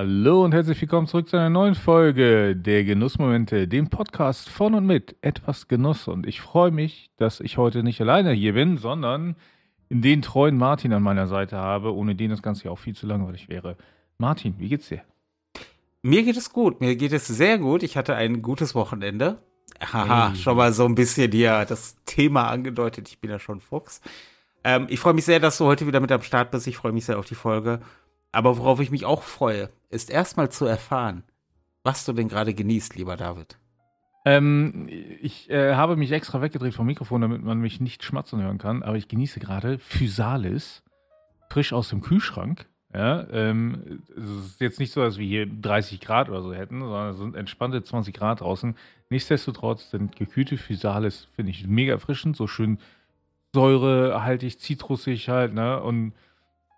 Hallo und herzlich willkommen zurück zu einer neuen Folge der Genussmomente, dem Podcast von und mit etwas Genuss. Und ich freue mich, dass ich heute nicht alleine hier bin, sondern den treuen Martin an meiner Seite habe, ohne den das Ganze ja auch viel zu langweilig wäre. Martin, wie geht's dir? Mir geht es gut, mir geht es sehr gut. Ich hatte ein gutes Wochenende. Haha, hey. schon mal so ein bisschen hier das Thema angedeutet. Ich bin ja schon Fuchs. Ähm, ich freue mich sehr, dass du heute wieder mit am Start bist. Ich freue mich sehr auf die Folge. Aber worauf ich mich auch freue, ist erstmal zu erfahren, was du denn gerade genießt, lieber David. Ähm, ich äh, habe mich extra weggedreht vom Mikrofon, damit man mich nicht schmatzen hören kann, aber ich genieße gerade Physalis, frisch aus dem Kühlschrank. Ja, ähm, es ist jetzt nicht so, dass wir hier 30 Grad oder so hätten, sondern es sind entspannte 20 Grad draußen. Nichtsdestotrotz sind gekühlte Physalis, finde ich, mega erfrischend, so schön säurehaltig, zitrusig halt, ne? Und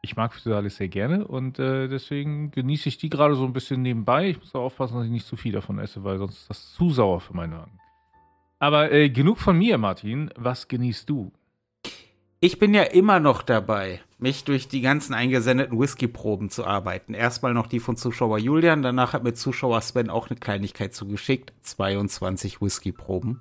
ich mag Physalis sehr gerne und äh, deswegen genieße ich die gerade so ein bisschen nebenbei. Ich muss auch aufpassen, dass ich nicht zu viel davon esse, weil sonst ist das zu sauer für meinen Magen. Aber äh, genug von mir, Martin. Was genießt du? Ich bin ja immer noch dabei, mich durch die ganzen eingesendeten Whisky-Proben zu arbeiten. Erstmal noch die von Zuschauer Julian, danach hat mir Zuschauer Sven auch eine Kleinigkeit zugeschickt. 22 Whisky-Proben.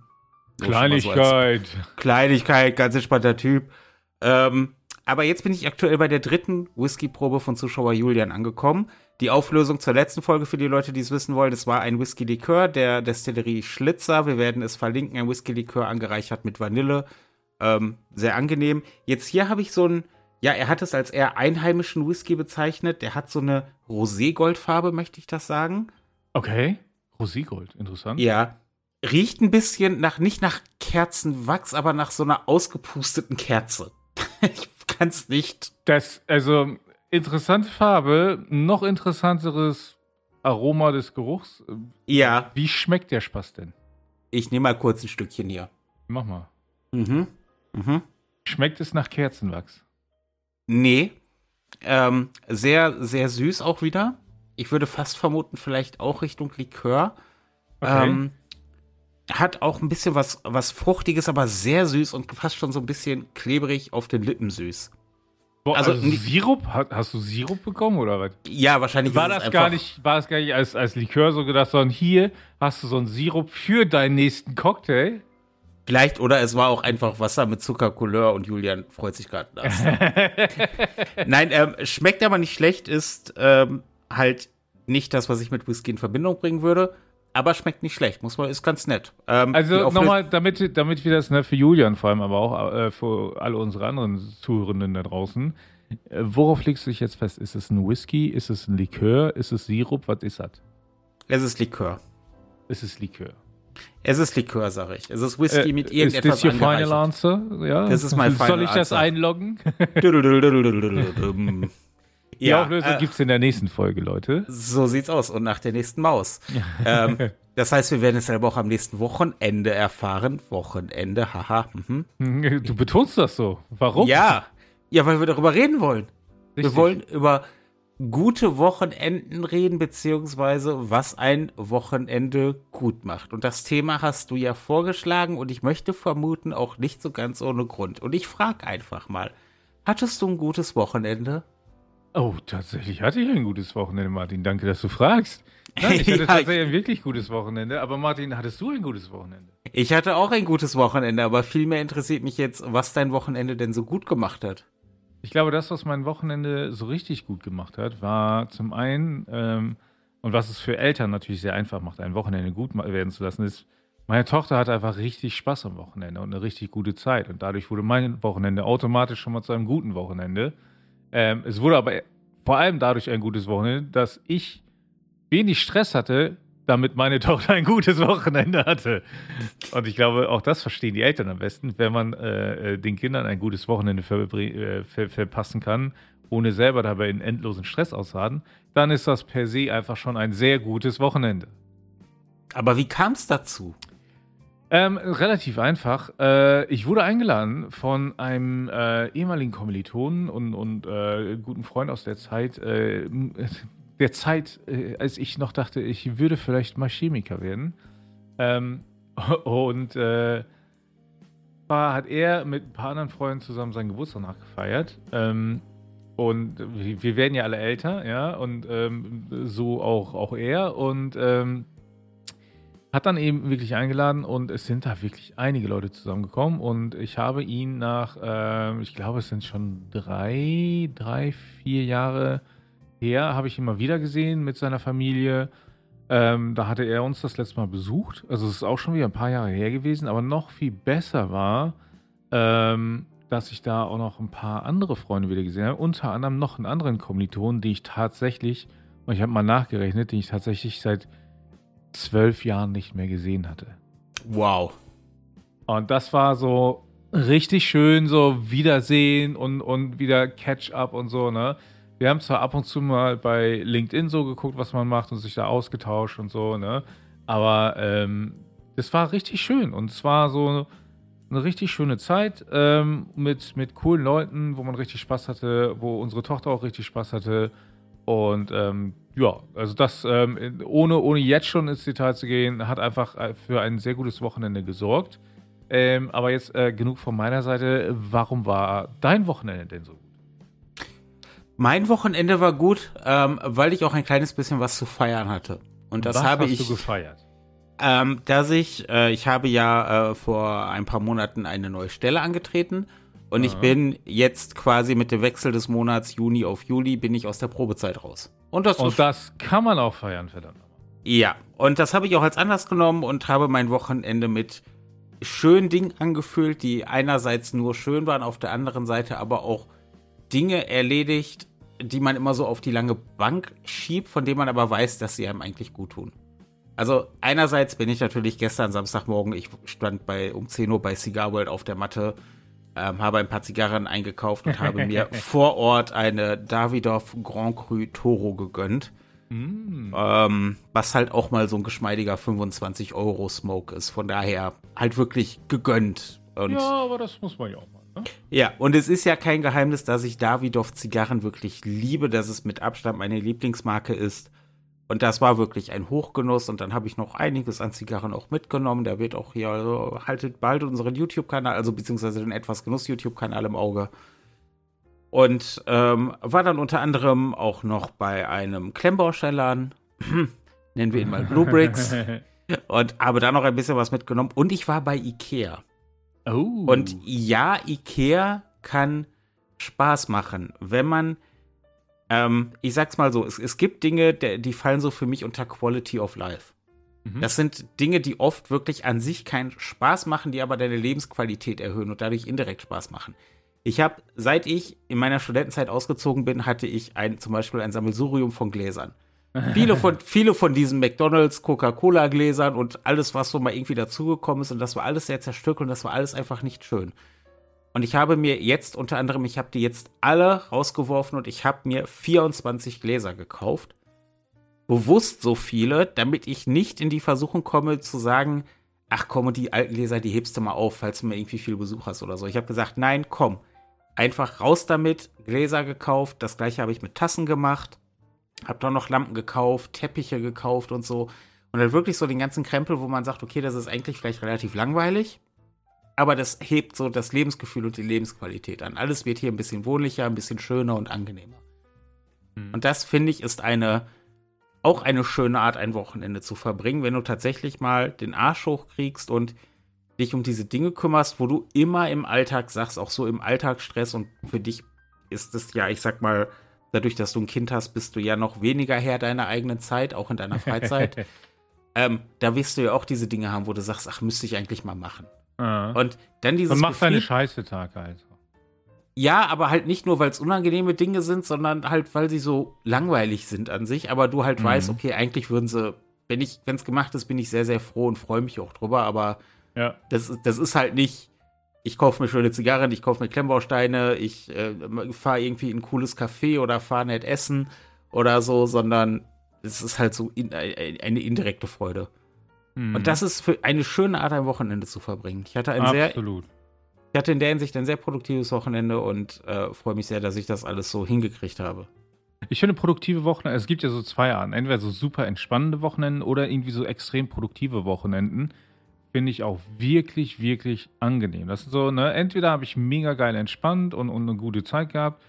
Kleinigkeit. So Kleinigkeit, ganz entspannter Typ. Ähm, aber jetzt bin ich aktuell bei der dritten Whisky-Probe von Zuschauer Julian angekommen. Die Auflösung zur letzten Folge für die Leute, die es wissen wollen, das war ein Whisky-Likör der Destillerie Schlitzer. Wir werden es verlinken, ein Whisky-Likör angereichert mit Vanille. Ähm, sehr angenehm. Jetzt hier habe ich so ein, ja, er hat es als eher einheimischen Whisky bezeichnet. Der hat so eine Roségoldfarbe, möchte ich das sagen. Okay, Roségold, interessant. Ja, riecht ein bisschen nach, nicht nach Kerzenwachs, aber nach so einer ausgepusteten Kerze. ich kann es nicht. Das, also, interessante Farbe, noch interessanteres Aroma des Geruchs. Ja. Wie schmeckt der Spaß denn? Ich nehme mal kurz ein Stückchen hier. Mach mal. Mhm. Mhm. Schmeckt es nach Kerzenwachs? Nee. Ähm, sehr, sehr süß auch wieder. Ich würde fast vermuten, vielleicht auch Richtung Likör. Okay. Ähm, hat auch ein bisschen was, was Fruchtiges, aber sehr süß und fast schon so ein bisschen klebrig auf den Lippen süß. Boah, also, also Sirup? Hast du Sirup bekommen oder was? Ja, wahrscheinlich. War das gar nicht, war es gar nicht als, als Likör so gedacht, sondern hier hast du so einen Sirup für deinen nächsten Cocktail. Vielleicht, oder es war auch einfach Wasser mit Zuckercouleur und Julian freut sich gerade. Nein, ähm, schmeckt aber nicht schlecht, ist ähm, halt nicht das, was ich mit Whisky in Verbindung bringen würde aber schmeckt nicht schlecht, muss man, ist ganz nett. Ähm, also nochmal, damit, damit wir das ne, für Julian vor allem, aber auch äh, für alle unsere anderen Zuhörenden da draußen, äh, worauf legst du dich jetzt fest? Ist es ein Whisky? Ist es ein Likör? Ist es Sirup? Was ist das? Es ist Likör. Es ist Likör. Es ist Likör, sag ich. Es ist Whisky äh, mit irgendetwas Ist das your final answer? Ja. Das ist mein final Soll ich das einloggen? Die ja, Auflösung äh, gibt es in der nächsten Folge, Leute. So sieht's aus. Und nach der nächsten Maus. ähm, das heißt, wir werden es selber auch am nächsten Wochenende erfahren. Wochenende, haha. Mhm. Du betonst das so. Warum? Ja. Ja, weil wir darüber reden wollen. Richtig. Wir wollen über gute Wochenenden reden, beziehungsweise was ein Wochenende gut macht. Und das Thema hast du ja vorgeschlagen und ich möchte vermuten, auch nicht so ganz ohne Grund. Und ich frage einfach mal, hattest du ein gutes Wochenende? Oh, tatsächlich hatte ich ein gutes Wochenende, Martin. Danke, dass du fragst. Nein, ich hatte ja, tatsächlich ein wirklich gutes Wochenende. Aber Martin, hattest du ein gutes Wochenende? Ich hatte auch ein gutes Wochenende, aber vielmehr interessiert mich jetzt, was dein Wochenende denn so gut gemacht hat. Ich glaube, das, was mein Wochenende so richtig gut gemacht hat, war zum einen, ähm, und was es für Eltern natürlich sehr einfach macht, ein Wochenende gut werden zu lassen, ist, meine Tochter hatte einfach richtig Spaß am Wochenende und eine richtig gute Zeit. Und dadurch wurde mein Wochenende automatisch schon mal zu einem guten Wochenende. Ähm, es wurde aber vor allem dadurch ein gutes Wochenende, dass ich wenig Stress hatte, damit meine Tochter ein gutes Wochenende hatte. Und ich glaube, auch das verstehen die Eltern am besten, wenn man äh, äh den Kindern ein gutes Wochenende ver äh, ver verpassen kann, ohne selber dabei in endlosen Stress auszuhaden, dann ist das per se einfach schon ein sehr gutes Wochenende. Aber wie kam es dazu? Ähm, relativ einfach. Äh, ich wurde eingeladen von einem äh, ehemaligen Kommilitonen und, und äh, guten Freund aus der Zeit, äh, der Zeit, äh, als ich noch dachte, ich würde vielleicht mal Chemiker werden. Ähm, und äh, hat er mit ein paar anderen Freunden zusammen seinen Geburtstag nachgefeiert. Ähm, und wir werden ja alle älter, ja, und ähm, so auch, auch er. Und ähm, hat dann eben wirklich eingeladen und es sind da wirklich einige Leute zusammengekommen. Und ich habe ihn nach, ähm, ich glaube, es sind schon drei, drei, vier Jahre her, habe ich ihn mal wieder gesehen mit seiner Familie. Ähm, da hatte er uns das letzte Mal besucht. Also es ist auch schon wieder ein paar Jahre her gewesen, aber noch viel besser war, ähm, dass ich da auch noch ein paar andere Freunde wieder gesehen habe. Unter anderem noch einen anderen Kommiliton, den ich tatsächlich, ich habe mal nachgerechnet, den ich tatsächlich seit zwölf Jahren nicht mehr gesehen hatte. Wow. Und das war so richtig schön, so Wiedersehen und, und wieder Catch-up und so, ne? Wir haben zwar ab und zu mal bei LinkedIn so geguckt, was man macht und sich da ausgetauscht und so, ne? Aber ähm, das war richtig schön und es war so eine richtig schöne Zeit ähm, mit, mit coolen Leuten, wo man richtig Spaß hatte, wo unsere Tochter auch richtig Spaß hatte. Und ähm, ja, also das, ähm, ohne, ohne jetzt schon ins Detail zu gehen, hat einfach äh, für ein sehr gutes Wochenende gesorgt. Ähm, aber jetzt äh, genug von meiner Seite. Warum war dein Wochenende denn so gut? Mein Wochenende war gut, ähm, weil ich auch ein kleines bisschen was zu feiern hatte. Und das was habe hast ich. du gefeiert? Ähm, dass ich, äh, ich habe ja äh, vor ein paar Monaten eine neue Stelle angetreten und ich bin jetzt quasi mit dem Wechsel des Monats Juni auf Juli bin ich aus der Probezeit raus. Und das Und das kann man auch feiern, verdammt. nochmal. ja, und das habe ich auch als Anlass genommen und habe mein Wochenende mit schönen Dingen angefüllt, die einerseits nur schön waren, auf der anderen Seite aber auch Dinge erledigt, die man immer so auf die lange Bank schiebt, von denen man aber weiß, dass sie einem eigentlich gut tun. Also einerseits bin ich natürlich gestern Samstagmorgen, ich stand bei um 10 Uhr bei Cigar World auf der Matte, ähm, habe ein paar Zigarren eingekauft und habe mir vor Ort eine Davidoff Grand Cru Toro gegönnt. Mm. Ähm, was halt auch mal so ein geschmeidiger 25 Euro Smoke ist. Von daher halt wirklich gegönnt. Und Ja, aber das muss man ja auch mal. Ne? ja, und es ist ja kein Geheimnis, dass ich Davidoff Zigarren wirklich liebe, dass es mit Abstand meine Lieblingsmarke ist. Und das war wirklich ein Hochgenuss. Und dann habe ich noch einiges an Zigarren auch mitgenommen. Der wird auch hier, also haltet bald unseren YouTube-Kanal, also beziehungsweise den etwas Genuss-YouTube-Kanal im Auge. Und ähm, war dann unter anderem auch noch bei einem Klemmbaustellladen. Nennen wir ihn mal Blue Bricks. und habe da noch ein bisschen was mitgenommen. Und ich war bei Ikea. oh. Und ja, Ikea kann Spaß machen, wenn man, ähm, ich sag's mal so, es, es gibt Dinge, die fallen so für mich unter Quality of Life. Mhm. Das sind Dinge, die oft wirklich an sich keinen Spaß machen, die aber deine Lebensqualität erhöhen und dadurch indirekt Spaß machen. Ich habe, seit ich in meiner Studentenzeit ausgezogen bin, hatte ich ein, zum Beispiel ein Sammelsurium von Gläsern. Viele von, viele von diesen McDonalds, Coca-Cola-Gläsern und alles, was so mal irgendwie dazugekommen ist, und das war alles sehr zerstückelt und das war alles einfach nicht schön. Und ich habe mir jetzt unter anderem, ich habe die jetzt alle rausgeworfen und ich habe mir 24 Gläser gekauft. Bewusst so viele, damit ich nicht in die Versuchung komme zu sagen, ach komm, die alten Gläser, die hebst du mal auf, falls du mal irgendwie viel Besuch hast oder so. Ich habe gesagt, nein, komm, einfach raus damit, Gläser gekauft. Das gleiche habe ich mit Tassen gemacht. Hab dann noch Lampen gekauft, Teppiche gekauft und so. Und dann wirklich so den ganzen Krempel, wo man sagt, okay, das ist eigentlich vielleicht relativ langweilig, aber das hebt so das Lebensgefühl und die Lebensqualität an. Alles wird hier ein bisschen wohnlicher, ein bisschen schöner und angenehmer. Hm. Und das finde ich ist eine auch eine schöne Art, ein Wochenende zu verbringen, wenn du tatsächlich mal den Arsch hochkriegst und dich um diese Dinge kümmerst, wo du immer im Alltag sagst, auch so im Alltagsstress und für dich ist es ja, ich sag mal, dadurch, dass du ein Kind hast, bist du ja noch weniger Herr deiner eigenen Zeit, auch in deiner Freizeit. ähm, da wirst du ja auch diese Dinge haben, wo du sagst, ach, müsste ich eigentlich mal machen. Ah. Und dann dieses Und mach deine Gefühl- Scheiße Tag halt. ja, aber halt nicht nur, weil es unangenehme Dinge sind, sondern halt, weil sie so langweilig sind an sich. Aber du halt Mhm. weißt, okay, eigentlich würden sie, wenn ich, wenn es gemacht ist, bin ich sehr, sehr froh und freue mich auch drüber. Aber Ja. das, ist- das ist halt nicht, ich kaufe mir schöne Zigarren, ich kaufe mir Klemmbausteine, ich äh, fahre irgendwie in ein cooles Café oder fahre nett essen oder so, sondern es ist halt so in, äh, eine indirekte Freude. Mhm. Und das ist für eine schöne Art, ein Wochenende zu verbringen. Ich hatte ein sehr Absolut. ich hatte in der Hinsicht ein sehr produktives Wochenende und äh, freue mich sehr, dass ich das alles so hingekriegt habe. Ich finde produktive Wochenende, es gibt ja so zwei Arten. Entweder so super entspannende Wochenenden oder irgendwie so extrem produktive Wochenenden. Finde ich auch wirklich, wirklich angenehm. Das ist so, ne, entweder habe ich mega geil entspannt und, und eine gute Zeit gehabt.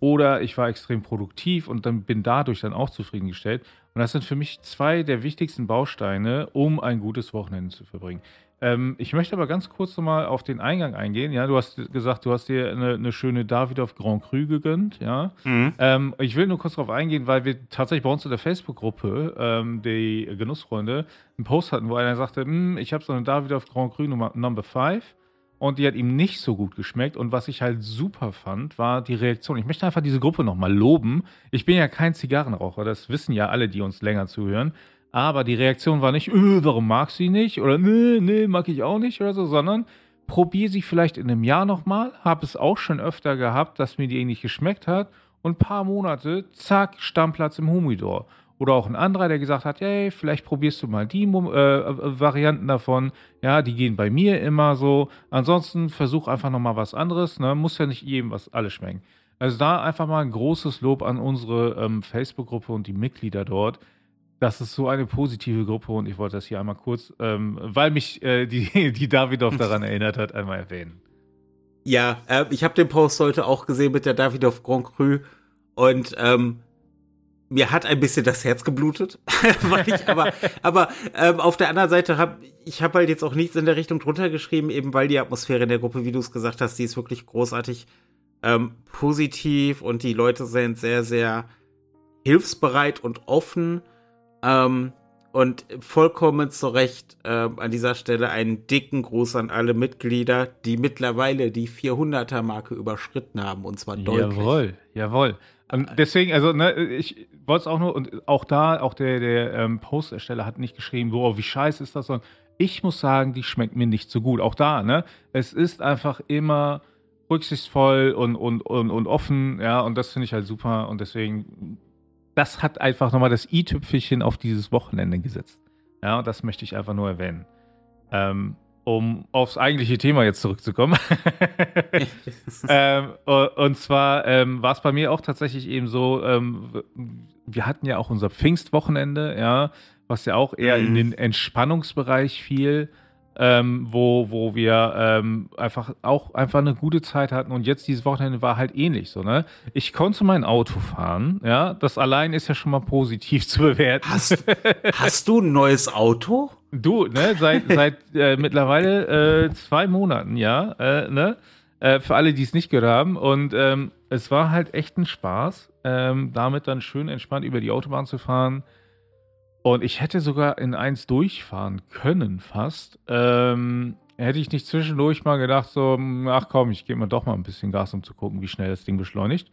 Oder ich war extrem produktiv und dann bin dadurch dann auch zufriedengestellt. Und das sind für mich zwei der wichtigsten Bausteine, um ein gutes Wochenende zu verbringen. Ähm, ich möchte aber ganz kurz nochmal auf den Eingang eingehen. Ja, du hast gesagt, du hast dir eine, eine schöne Davidoff Grand Cru gegönnt. Ja, mhm. ähm, ich will nur kurz darauf eingehen, weil wir tatsächlich bei uns in der Facebook-Gruppe, ähm, die Genussfreunde, einen Post hatten, wo einer sagte, hm, ich habe so eine Davidoff Grand Cru Nummer, Number 5 und die hat ihm nicht so gut geschmeckt. Und was ich halt super fand, war die Reaktion. Ich möchte einfach diese Gruppe nochmal loben. Ich bin ja kein Zigarrenraucher, das wissen ja alle, die uns länger zuhören. Aber die Reaktion war nicht, öh, warum mag sie nicht? Oder nee, nee, mag ich auch nicht oder so, sondern probiere sie vielleicht in einem Jahr nochmal. Habe es auch schon öfter gehabt, dass mir die nicht geschmeckt hat. Und ein paar Monate, zack, Stammplatz im Humidor. Oder auch ein anderer, der gesagt hat, hey, vielleicht probierst du mal die äh, Varianten davon. Ja, die gehen bei mir immer so. Ansonsten versuch einfach nochmal was anderes. Ne? Muss ja nicht jedem was alles schmecken. Also da einfach mal ein großes Lob an unsere ähm, Facebook-Gruppe und die Mitglieder dort das ist so eine positive Gruppe und ich wollte das hier einmal kurz, ähm, weil mich äh, die, die Davidoff daran erinnert hat, einmal erwähnen. Ja, äh, ich habe den Post heute auch gesehen mit der Davidoff Grand Cru und ähm, mir hat ein bisschen das Herz geblutet, weil ich aber, aber ähm, auf der anderen Seite habe ich habe halt jetzt auch nichts in der Richtung drunter geschrieben, eben weil die Atmosphäre in der Gruppe, wie du es gesagt hast, die ist wirklich großartig ähm, positiv und die Leute sind sehr, sehr hilfsbereit und offen. Ähm, und vollkommen zu Recht äh, an dieser Stelle einen dicken Gruß an alle Mitglieder, die mittlerweile die 400er-Marke überschritten haben, und zwar deutlich. Jawohl, jawohl. Und deswegen, also, ne, ich wollte es auch nur, und auch da, auch der, der ähm, Postersteller hat nicht geschrieben, so, oh, wie scheiße ist das, sondern ich muss sagen, die schmeckt mir nicht so gut. Auch da, ne, es ist einfach immer rücksichtsvoll und, und, und, und offen, ja, und das finde ich halt super und deswegen das hat einfach nochmal das i-Tüpfelchen auf dieses Wochenende gesetzt. Ja, und das möchte ich einfach nur erwähnen. Ähm, um aufs eigentliche Thema jetzt zurückzukommen. ähm, und zwar ähm, war es bei mir auch tatsächlich eben so, ähm, wir hatten ja auch unser Pfingstwochenende, ja, was ja auch eher mhm. in den Entspannungsbereich fiel ähm, wo, wo wir ähm, einfach auch einfach eine gute Zeit hatten und jetzt dieses Wochenende war halt ähnlich so, ne? Ich konnte mein Auto fahren, ja, das allein ist ja schon mal positiv zu bewerten. Hast, hast du ein neues Auto? Du, ne, seit, seit äh, mittlerweile äh, zwei Monaten, ja, äh, ne? Äh, für alle, die es nicht gehört haben. Und ähm, es war halt echt ein Spaß, ähm, damit dann schön entspannt über die Autobahn zu fahren. Und ich hätte sogar in eins durchfahren können, fast. Ähm, hätte ich nicht zwischendurch mal gedacht, so, ach komm, ich gebe mir doch mal ein bisschen Gas, um zu gucken, wie schnell das Ding beschleunigt.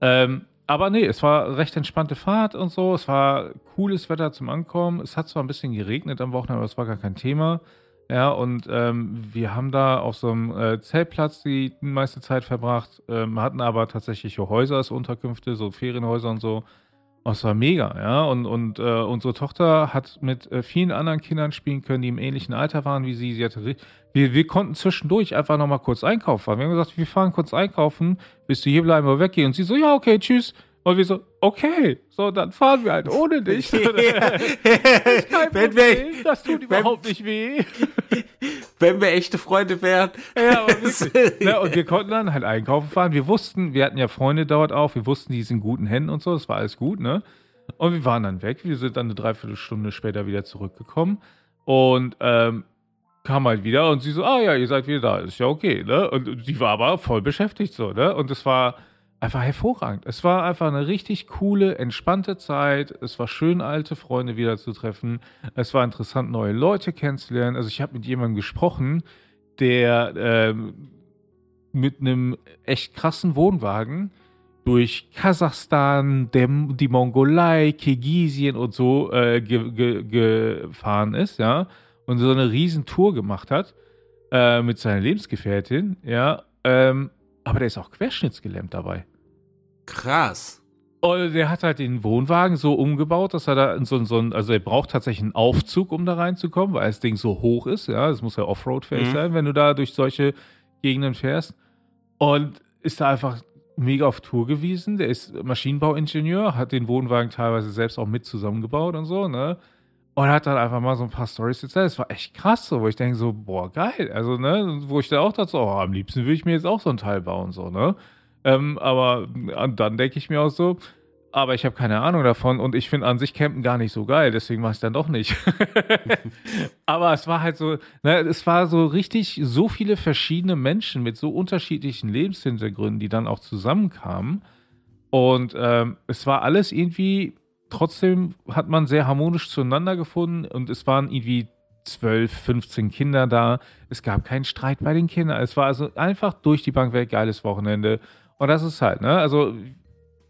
Ähm, aber nee, es war recht entspannte Fahrt und so. Es war cooles Wetter zum Ankommen. Es hat zwar ein bisschen geregnet am Wochenende, aber es war gar kein Thema. Ja, und ähm, wir haben da auf so einem äh, Zeltplatz die meiste Zeit verbracht, ähm, hatten aber tatsächlich Häuser als Unterkünfte, so Ferienhäuser und so. Oh, es war mega, ja. Und, und äh, unsere Tochter hat mit äh, vielen anderen Kindern spielen können, die im ähnlichen Alter waren wie sie. sie hatte, wir, wir konnten zwischendurch einfach nochmal kurz einkaufen. Wir haben gesagt, wir fahren kurz einkaufen, bis du hier bleiben oder weggehen. Und sie so, ja, okay, tschüss. Und wir so, okay, so, dann fahren wir halt ohne dich. das, wenn wir, das tut überhaupt wenn, nicht weh. Wenn wir echte Freunde wären. Ja, aber wirklich. ne, und wir konnten dann halt einkaufen fahren. Wir wussten, wir hatten ja Freunde dort auch, wir wussten, die sind in guten Händen und so, das war alles gut, ne? Und wir waren dann weg. Wir sind dann eine Dreiviertelstunde später wieder zurückgekommen. Und ähm, kam halt wieder und sie so, ah ja, ihr seid wieder da, ist ja okay, ne? Und sie war aber voll beschäftigt so, ne? Und es war einfach hervorragend. Es war einfach eine richtig coole, entspannte Zeit. Es war schön, alte Freunde wiederzutreffen. Es war interessant, neue Leute kennenzulernen. Also ich habe mit jemandem gesprochen, der äh, mit einem echt krassen Wohnwagen durch Kasachstan, dem, die Mongolei, Kirgisien und so äh, ge, ge, gefahren ist, ja, und so eine riesen Tour gemacht hat äh, mit seiner Lebensgefährtin, ja, ähm, aber der ist auch querschnittsgelähmt dabei. Krass. Und der hat halt den Wohnwagen so umgebaut, dass er da so, so ein, also er braucht tatsächlich einen Aufzug, um da reinzukommen, weil das Ding so hoch ist, ja, das muss ja Offroad-fähig mhm. sein, wenn du da durch solche Gegenden fährst. Und ist da einfach mega auf Tour gewesen. Der ist Maschinenbauingenieur, hat den Wohnwagen teilweise selbst auch mit zusammengebaut und so, ne? Und hat dann einfach mal so ein paar Stories erzählt. Das war echt krass, so, wo ich denke so, boah, geil. Also, ne, wo ich da auch dachte, oh, am liebsten würde ich mir jetzt auch so ein Teil bauen, so, ne? Ähm, aber dann denke ich mir auch so, aber ich habe keine Ahnung davon und ich finde an sich Campen gar nicht so geil, deswegen mache ich es dann doch nicht. aber es war halt so, ne, es war so richtig so viele verschiedene Menschen mit so unterschiedlichen Lebenshintergründen, die dann auch zusammenkamen. Und ähm, es war alles irgendwie, trotzdem hat man sehr harmonisch zueinander gefunden und es waren irgendwie 12, 15 Kinder da. Es gab keinen Streit bei den Kindern. Es war also einfach durch die Bank weg geiles Wochenende. Und das ist halt, ne? Also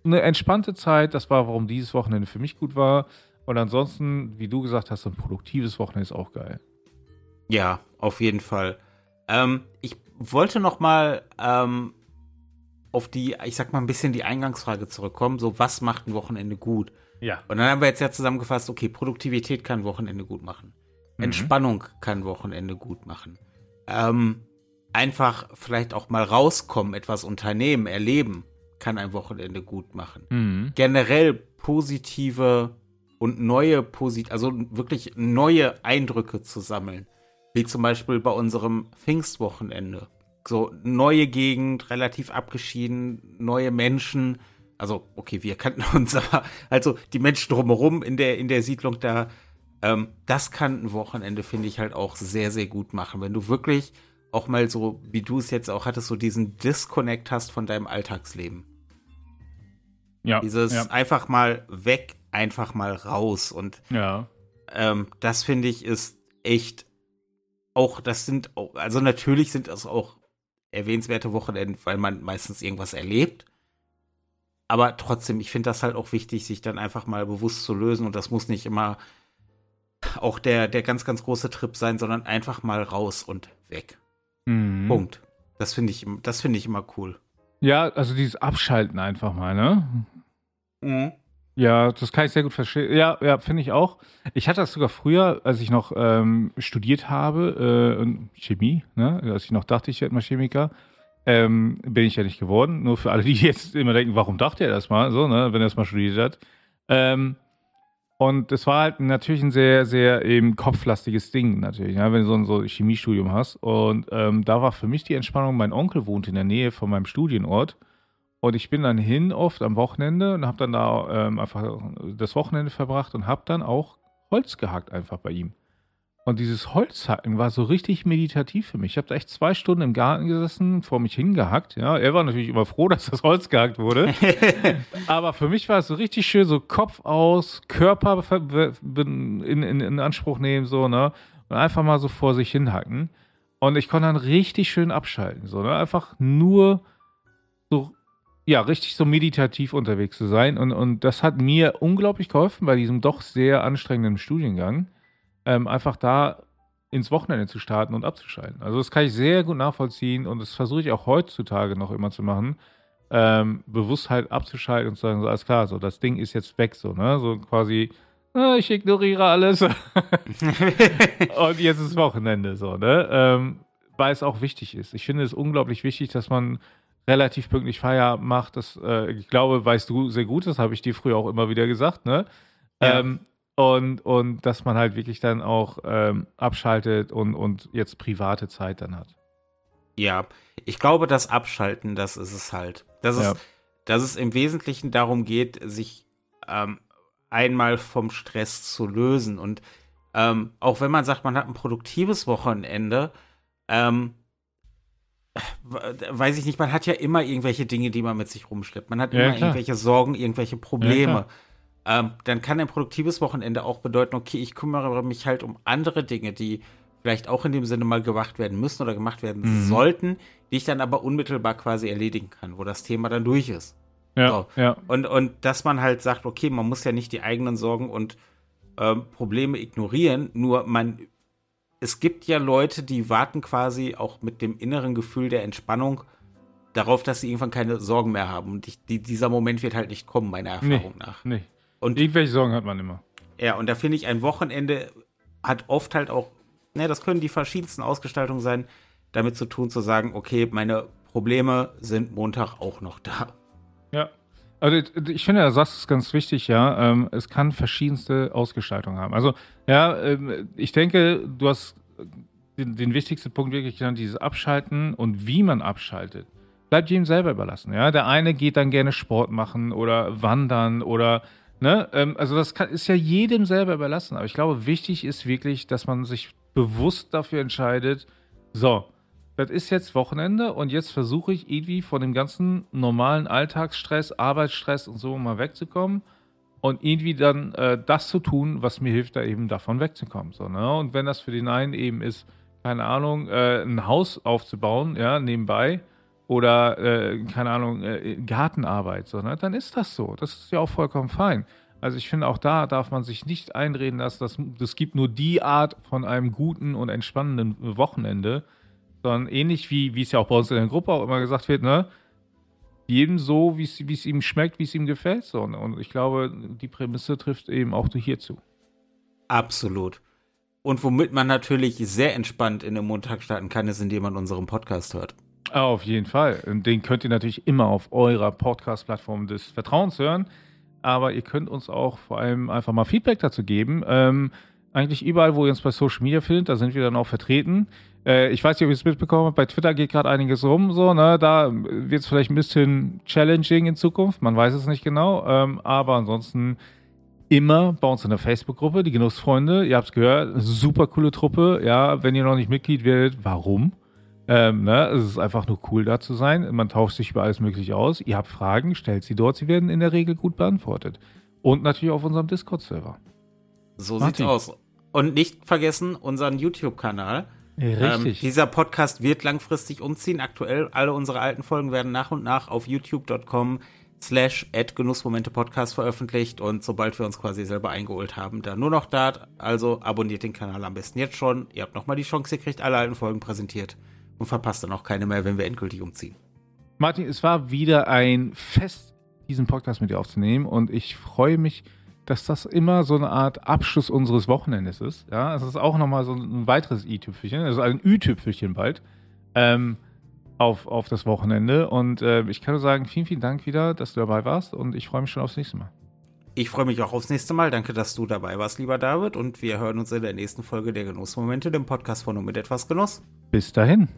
eine entspannte Zeit. Das war, warum dieses Wochenende für mich gut war. Und ansonsten, wie du gesagt hast, ein produktives Wochenende ist auch geil. Ja, auf jeden Fall. Ähm, ich wollte noch mal ähm, auf die, ich sag mal ein bisschen die Eingangsfrage zurückkommen. So, was macht ein Wochenende gut? Ja. Und dann haben wir jetzt ja zusammengefasst, okay, Produktivität kann Wochenende gut machen. Mhm. Entspannung kann ein Wochenende gut machen. Ähm, einfach vielleicht auch mal rauskommen, etwas unternehmen, erleben, kann ein Wochenende gut machen. Mhm. Generell positive und neue, posit also wirklich neue Eindrücke zu sammeln. Wie zum Beispiel bei unserem Pfingstwochenende. So neue Gegend, relativ abgeschieden, neue Menschen. Also, okay, wir kannten uns, aber also die Menschen drumherum in der, in der Siedlung da, ähm, das kann ein Wochenende, finde ich, halt auch sehr, sehr gut machen. Wenn du wirklich auch mal so, wie du es jetzt auch hattest, so diesen Disconnect hast von deinem Alltagsleben. Ja. Dieses ja. einfach mal weg, einfach mal raus. Und ja. ähm, das finde ich ist echt auch, das sind, auch, also natürlich sind das auch erwähnenswerte Wochenenden, weil man meistens irgendwas erlebt. Aber trotzdem, ich finde das halt auch wichtig, sich dann einfach mal bewusst zu lösen. Und das muss nicht immer auch der, der ganz, ganz große Trip sein, sondern einfach mal raus und weg. Mhm. Punkt. Das finde ich, das finde ich immer cool. Ja, also dieses Abschalten einfach mal, ne? Mhm. Ja, das kann ich sehr gut verstehen. Ja, ja, finde ich auch. Ich hatte das sogar früher, als ich noch ähm, studiert habe, äh, Chemie, ne? als ich noch dachte, ich werde mal Chemiker, ähm, bin ich ja nicht geworden. Nur für alle, die jetzt immer denken, warum dachte er das mal, so, ne? wenn er es mal studiert hat. Ähm, und es war halt natürlich ein sehr, sehr eben kopflastiges Ding, natürlich, ne? wenn du so ein so Chemiestudium hast. Und ähm, da war für mich die Entspannung, mein Onkel wohnt in der Nähe von meinem Studienort. Und ich bin dann hin oft am Wochenende und habe dann da ähm, einfach das Wochenende verbracht und habe dann auch Holz gehackt einfach bei ihm. Und dieses Holzhacken war so richtig meditativ für mich. Ich habe da echt zwei Stunden im Garten gesessen, vor mich hingehackt. Ja, er war natürlich immer froh, dass das Holz gehackt wurde. Aber für mich war es so richtig schön, so Kopf aus, Körper in, in, in Anspruch nehmen, so, ne? Und einfach mal so vor sich hinhacken. Und ich konnte dann richtig schön abschalten, so, ne? Einfach nur so ja, richtig so meditativ unterwegs zu sein. Und, und das hat mir unglaublich geholfen bei diesem doch sehr anstrengenden Studiengang, ähm, einfach da ins Wochenende zu starten und abzuschalten. Also das kann ich sehr gut nachvollziehen und das versuche ich auch heutzutage noch immer zu machen, ähm, bewusst halt abzuschalten und zu sagen, so alles klar, so das Ding ist jetzt weg, so, ne? So quasi, ah, ich ignoriere alles. und jetzt ist Wochenende, so, ne? Ähm, weil es auch wichtig ist. Ich finde es unglaublich wichtig, dass man relativ pünktlich Feierabend macht. Das, äh, ich glaube, weißt du sehr gut, das habe ich dir früher auch immer wieder gesagt, ne? Ja. Ähm, und, und dass man halt wirklich dann auch ähm, abschaltet und, und jetzt private Zeit dann hat. Ja, ich glaube, das Abschalten, das ist es halt. Dass, Ja. es, dass es im Wesentlichen darum geht, sich ähm, einmal vom Stress zu lösen. Und ähm, auch wenn man sagt, man hat ein produktives Wochenende, ähm, weiß ich nicht, man hat ja immer irgendwelche Dinge, die man mit sich rumschleppt. Man hat Ja, immer klar. irgendwelche Sorgen, irgendwelche Probleme. Ähm, dann kann ein produktives Wochenende auch bedeuten, okay, ich kümmere mich halt um andere Dinge, die vielleicht auch in dem Sinne mal gemacht werden müssen oder gemacht werden Mhm. sollten, die ich dann aber unmittelbar quasi erledigen kann, wo das Thema dann durch ist. Ja, So. ja. Und, und dass man halt sagt, okay, man muss ja nicht die eigenen Sorgen und ähm, Probleme ignorieren, nur man, es gibt ja Leute, die warten quasi auch mit dem inneren Gefühl der Entspannung darauf, dass sie irgendwann keine Sorgen mehr haben. Und ich, die, dieser Moment wird halt nicht kommen, meiner Erfahrung nach. Nee. Und Irgendwelche Sorgen hat man immer. ja, und da finde ich, ein Wochenende hat oft halt auch, ne, das können die verschiedensten Ausgestaltungen sein, damit zu tun, zu sagen, okay, meine Probleme sind Montag auch noch da. Ja. Also ich finde, du sagst es ganz wichtig, ja. Ähm, es kann verschiedenste Ausgestaltungen haben. Also, ja, ähm, ich denke, du hast den, den wichtigsten Punkt wirklich genannt, dieses Abschalten und wie man abschaltet. bleibt jedem selber überlassen. Ja, der eine geht dann gerne Sport machen oder wandern oder ne, ähm, also das kann, ist ja jedem selber überlassen. Aber ich glaube, wichtig ist wirklich, dass man sich bewusst dafür entscheidet, so, das ist jetzt Wochenende und jetzt versuche ich irgendwie von dem ganzen normalen Alltagsstress, Arbeitsstress und so mal wegzukommen und irgendwie dann äh, das zu tun, was mir hilft, da eben davon wegzukommen. So, ne? Und wenn das für den einen eben ist, keine Ahnung, äh, ein Haus aufzubauen, ja, nebenbei, oder, äh, keine Ahnung, äh, Gartenarbeit, so, ne? dann ist das so. Das ist ja auch vollkommen fein. Also ich finde, auch da darf man sich nicht einreden lassen, dass es gibt nur die Art von einem guten und entspannenden Wochenende, sondern ähnlich wie, wie es ja auch bei uns in der Gruppe auch immer gesagt wird, ne? Jedem so, wie es ihm schmeckt, wie es ihm gefällt. So. Ne? Und ich glaube, die Prämisse trifft eben auch hierzu. Absolut. Und womit man natürlich sehr entspannt in den Montag starten kann, ist, indem man unseren Podcast hört. Auf jeden Fall. Den könnt ihr natürlich immer auf eurer Podcast-Plattform des Vertrauens hören. Aber ihr könnt uns auch vor allem einfach mal Feedback dazu geben. Ähm, eigentlich überall, wo ihr uns bei Social Media findet, da sind wir dann auch vertreten. Äh, ich weiß nicht, ob ihr es mitbekommen habt, bei Twitter geht gerade einiges rum, so, ne? Da wird es vielleicht ein bisschen challenging in Zukunft, man weiß es nicht genau. Ähm, aber ansonsten immer bei uns in der Facebook-Gruppe, die Genussfreunde. Ihr habt es gehört, super coole Truppe. Ja, wenn ihr noch nicht Mitglied werdet, warum? Ähm, ne? Es ist einfach nur cool, da zu sein. Man tauscht sich über alles Mögliche aus. Ihr habt Fragen, stellt sie dort. Sie werden in der Regel gut beantwortet. Und natürlich auf unserem Discord-Server. So Martin. sieht's aus. Und nicht vergessen unseren YouTube-Kanal. Richtig. Ähm, dieser Podcast wird langfristig umziehen. Aktuell alle unsere alten Folgen werden nach und nach auf youtube.com slash Genussmomente Podcast veröffentlicht und sobald wir uns quasi selber eingeholt haben, dann nur noch da. Also abonniert den Kanal am besten jetzt schon. Ihr habt nochmal die Chance, ihr kriegt alle alten Folgen präsentiert und verpasst dann auch keine mehr, wenn wir endgültig umziehen. Martin, es war wieder ein Fest, diesen Podcast mit dir aufzunehmen und ich freue mich, dass das immer so eine Art Abschluss unseres Wochenendes ist. Ja, es ist auch nochmal so ein weiteres i-Tüpfelchen, also ein Ü-Tüpfelchen bald. Ähm, auf, auf das Wochenende. Und äh, ich kann nur sagen, vielen, vielen Dank wieder, dass du dabei warst und ich freue mich schon aufs nächste Mal. Ich freue mich auch aufs nächste Mal. Danke, dass du dabei warst, lieber David. Und wir hören uns in der nächsten Folge der Genussmomente, dem Podcast von und mit etwas Genuss. Bis dahin.